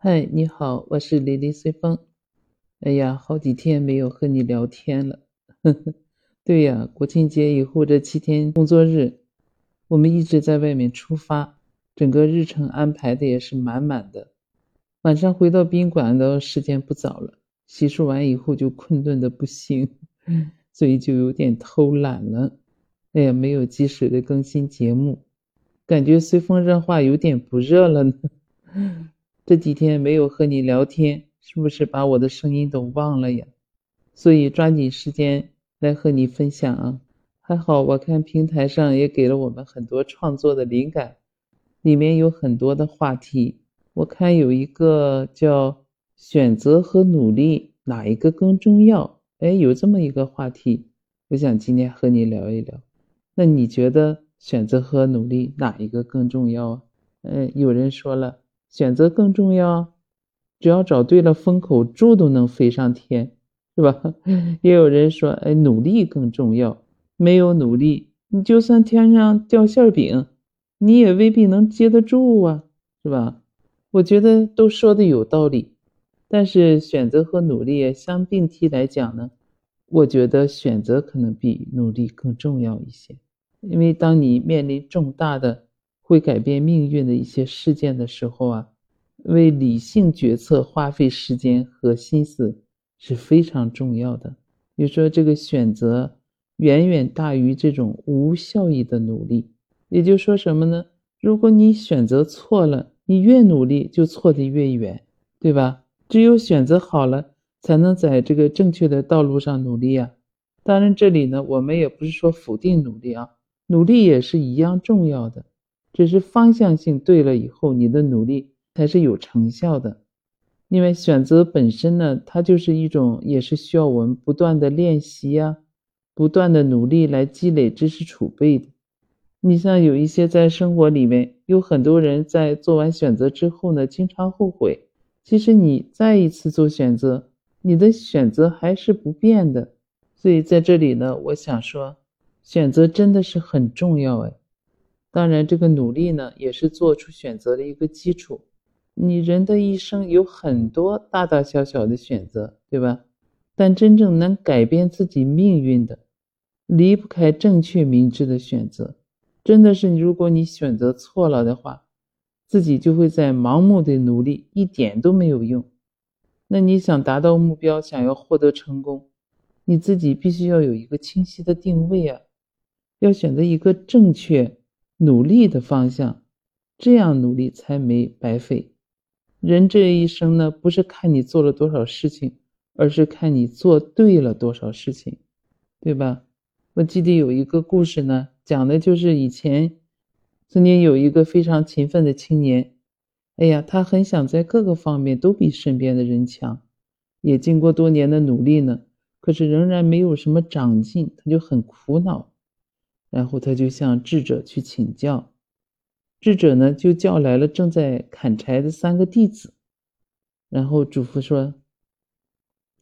嗨，你好，我是李丽随风。哎呀，好几天没有和你聊天了。呵呵，对呀，国庆节以后这七天工作日，我们一直在外面出发，整个日程安排的也是满满的。晚上回到宾馆的时间不早了，洗漱完以后就困顿的不行，所以就有点偷懒了。哎呀，没有及时的更新节目。感觉随风热话有点不热了呢，这几天没有和你聊天，是不是把我的声音都忘了呀？所以抓紧时间来和你分享啊！还好我看平台上也给了我们很多创作的灵感，里面有很多的话题。我看有一个叫“选择和努力哪一个更重要”，哎，有这么一个话题，我想今天和你聊一聊。那你觉得？选择和努力哪一个更重要啊？嗯，有人说了，选择更重要，只要找对了风口，猪都能飞上天，是吧？也有人说，哎，努力更重要，没有努力，你就算天上掉馅饼，你也未必能接得住啊，是吧？我觉得都说的有道理，但是选择和努力相并提来讲呢，我觉得选择可能比努力更重要一些。因为当你面临重大的、会改变命运的一些事件的时候啊，为理性决策花费时间和心思是非常重要的。比如说，这个选择远远大于这种无效益的努力。也就说什么呢？如果你选择错了，你越努力就错得越远，对吧？只有选择好了，才能在这个正确的道路上努力呀。当然，这里呢，我们也不是说否定努力啊。努力也是一样重要的，只是方向性对了以后，你的努力才是有成效的。因为选择本身呢，它就是一种，也是需要我们不断的练习呀，不断的努力来积累知识储备的。你像有一些在生活里面，有很多人在做完选择之后呢，经常后悔。其实你再一次做选择，你的选择还是不变的。所以在这里呢，我想说。选择真的是很重要哎，当然这个努力呢也是做出选择的一个基础。你人的一生有很多大大小小的选择，对吧？但真正能改变自己命运的，离不开正确明智的选择。真的是，如果你选择错了的话，自己就会在盲目的努力，一点都没有用。那你想达到目标，想要获得成功，你自己必须要有一个清晰的定位啊。要选择一个正确努力的方向，这样努力才没白费。人这一生呢，不是看你做了多少事情，而是看你做对了多少事情，对吧？我记得有一个故事呢，讲的就是以前曾经有一个非常勤奋的青年，哎呀，他很想在各个方面都比身边的人强，也经过多年的努力呢，可是仍然没有什么长进，他就很苦恼。然后他就向智者去请教，智者呢就叫来了正在砍柴的三个弟子，然后嘱咐说：“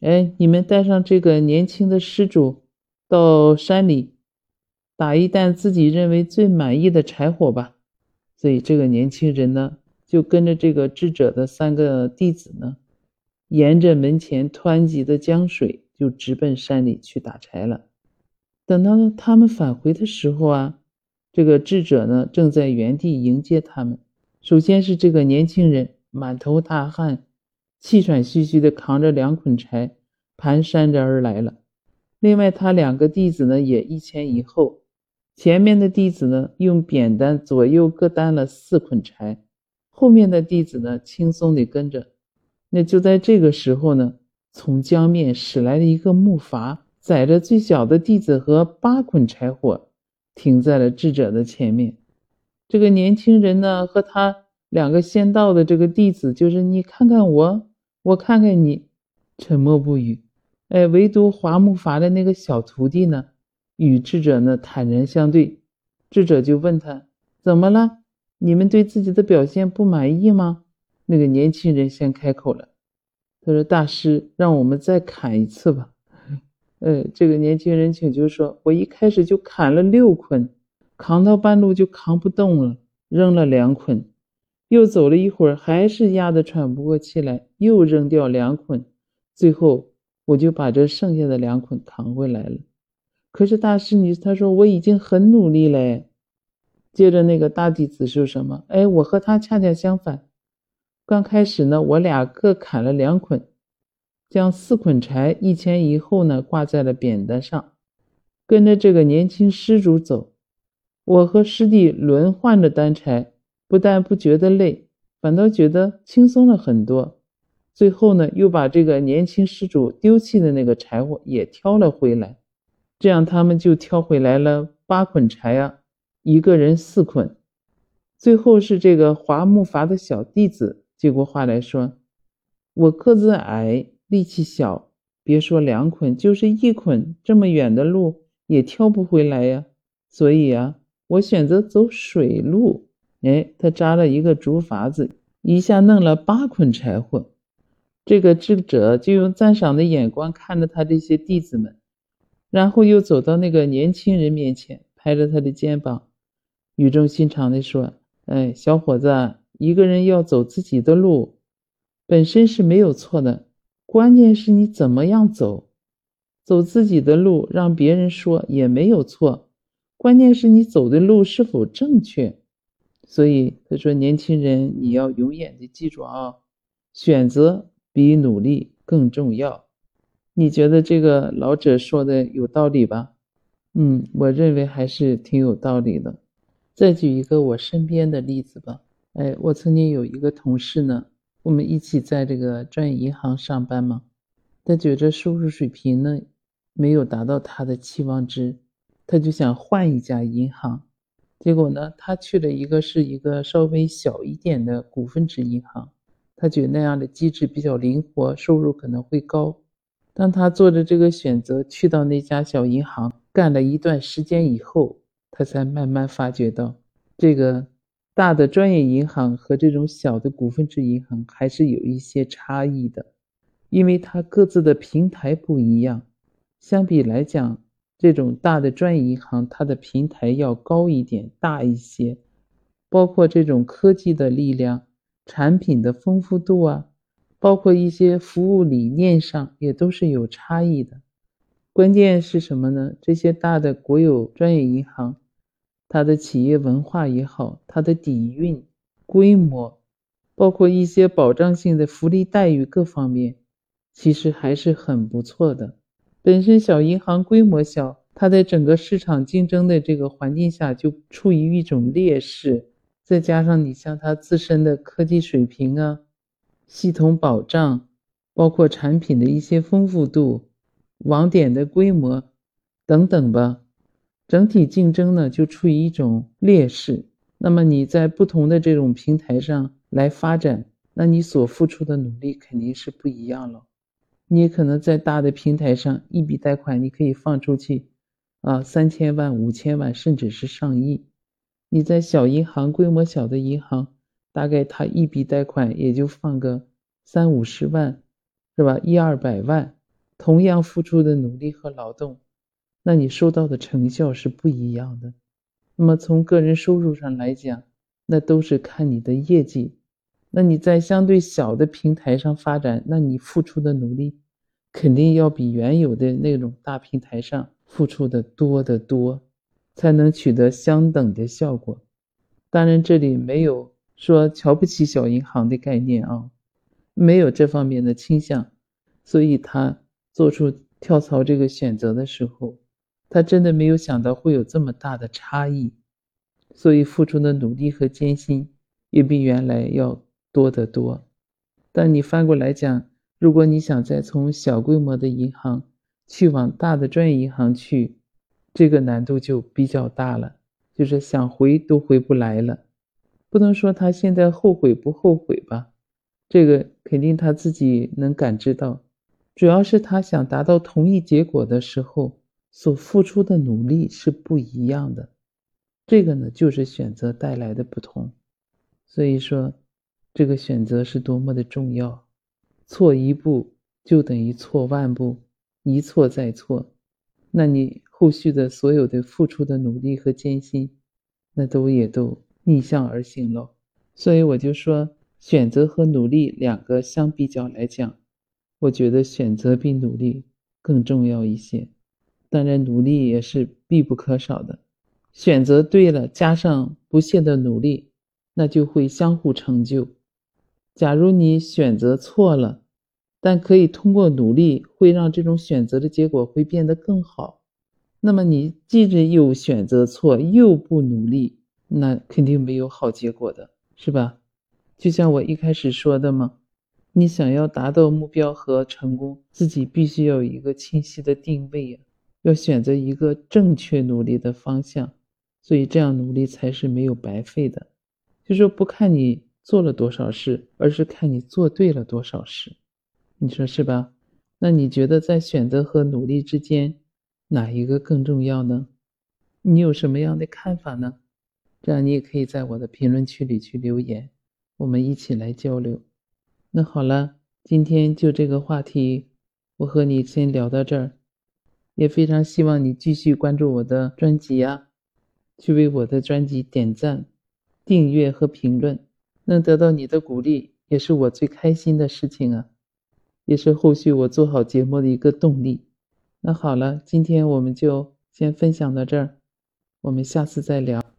哎，你们带上这个年轻的施主到山里打一担自己认为最满意的柴火吧。”所以这个年轻人呢就跟着这个智者的三个弟子呢，沿着门前湍急的江水就直奔山里去打柴了。等到他们返回的时候啊，这个智者呢正在原地迎接他们。首先是这个年轻人满头大汗、气喘吁吁的扛着两捆柴，蹒跚着而来了。另外，他两个弟子呢也一前一后，前面的弟子呢用扁担左右各担了四捆柴，后面的弟子呢轻松地跟着。那就在这个时候呢，从江面驶来了一个木筏。载着最小的弟子和八捆柴火，停在了智者的前面。这个年轻人呢，和他两个先到的这个弟子，就是你看看我，我看看你，沉默不语。哎，唯独伐木筏的那个小徒弟呢，与智者呢坦然相对。智者就问他：“怎么了？你们对自己的表现不满意吗？”那个年轻人先开口了，他说：“大师，让我们再砍一次吧。”呃，这个年轻人请求说：“我一开始就砍了六捆，扛到半路就扛不动了，扔了两捆。又走了一会儿，还是压得喘不过气来，又扔掉两捆，最后我就把这剩下的两捆扛回来了。可是大师你，他说我已经很努力嘞。接着那个大弟子说什么？哎，我和他恰恰相反。刚开始呢，我俩各砍了两捆，将四捆柴一前一后呢挂在了扁担上，跟着这个年轻施主走。我和师弟轮换着担柴。不但不觉得累，反倒觉得轻松了很多。最后呢，又把这个年轻施主丢弃的那个柴火也挑了回来，这样他们就挑回来了八捆柴啊，一个人四捆。最后是这个划木筏的小弟子接过话来说：“我个子矮，力气小，别说两捆，就是一捆，这么远的路也挑不回来呀。所以啊，我选择走水路。”哎，他扎了一个竹筏子，一下弄了八捆柴火。这个智者就用赞赏的眼光看着他这些弟子们，然后又走到那个年轻人面前，拍着他的肩膀，语重心长地说：“哎，小伙子，一个人要走自己的路，本身是没有错的，关键是你怎么样走。走自己的路，让别人说也没有错，关键是你走的路是否正确。”所以他说：“年轻人，你要永远的记住啊，选择比努力更重要。你觉得这个老者说的有道理吧？嗯，我认为还是挺有道理的。再举一个我身边的例子吧。哎，我曾经有一个同事呢，我们一起在这个专业银行上班嘛。他觉着收入水平呢没有达到他的期望值，他就想换一家银行。”结果呢，他去了一个是一个稍微小一点的股份制银行，他觉得那样的机制比较灵活，收入可能会高。当他做着这个选择，去到那家小银行干了一段时间以后，他才慢慢发觉到，这个大的专业银行和这种小的股份制银行还是有一些差异的，因为它各自的平台不一样，相比来讲。这种大的专业银行，它的平台要高一点、大一些，包括这种科技的力量、产品的丰富度啊，包括一些服务理念上也都是有差异的。关键是什么呢？这些大的国有专业银行，它的企业文化也好，它的底蕴、规模，包括一些保障性的福利待遇各方面，其实还是很不错的。本身小银行规模小，它在整个市场竞争的这个环境下就处于一种劣势。再加上你像它自身的科技水平啊、系统保障，包括产品的一些丰富度、网点的规模等等吧，整体竞争呢就处于一种劣势。那么你在不同的这种平台上来发展，那你所付出的努力肯定是不一样了。你也可能在大的平台上，一笔贷款你可以放出去，啊，三千万、五千万，甚至是上亿。你在小银行、规模小的银行，大概他一笔贷款也就放个三五十万，是吧？一二百万，同样付出的努力和劳动，那你收到的成效是不一样的。那么从个人收入上来讲，那都是看你的业绩。那你在相对小的平台上发展，那你付出的努力肯定要比原有的那种大平台上付出的多得多，才能取得相等的效果。当然，这里没有说瞧不起小银行的概念啊，没有这方面的倾向。所以他做出跳槽这个选择的时候，他真的没有想到会有这么大的差异，所以付出的努力和艰辛也比原来要。多得多，但你翻过来讲，如果你想再从小规模的银行去往大的专业银行去，这个难度就比较大了，就是想回都回不来了。不能说他现在后悔不后悔吧，这个肯定他自己能感知到，主要是他想达到同一结果的时候所付出的努力是不一样的，这个呢就是选择带来的不同，所以说。这个选择是多么的重要，错一步就等于错万步，一错再错，那你后续的所有的付出的努力和艰辛，那都也都逆向而行了。所以我就说，选择和努力两个相比较来讲，我觉得选择比努力更重要一些。当然，努力也是必不可少的。选择对了，加上不懈的努力，那就会相互成就。假如你选择错了，但可以通过努力，会让这种选择的结果会变得更好。那么你既是又选择错，又不努力，那肯定没有好结果的。是吧？就像我一开始说的嘛，你想要达到目标和成功，自己必须要有一个清晰的定位呀，要选择一个正确努力的方向，所以这样努力才是没有白费的。就说不看你做了多少事，而是看你做对了多少事，你说是吧？那你觉得在选择和努力之间，哪一个更重要呢？你有什么样的看法呢？这样你也可以在我的评论区里去留言，我们一起来交流。那好了，今天就这个话题，我和你先聊到这儿。也非常希望你继续关注我的专辑呀，去为我的专辑点赞、订阅和评论，能得到你的鼓励，也是我最开心的事情啊，也是后续我做好节目的一个动力。那好了，今天我们就先分享到这儿，我们下次再聊。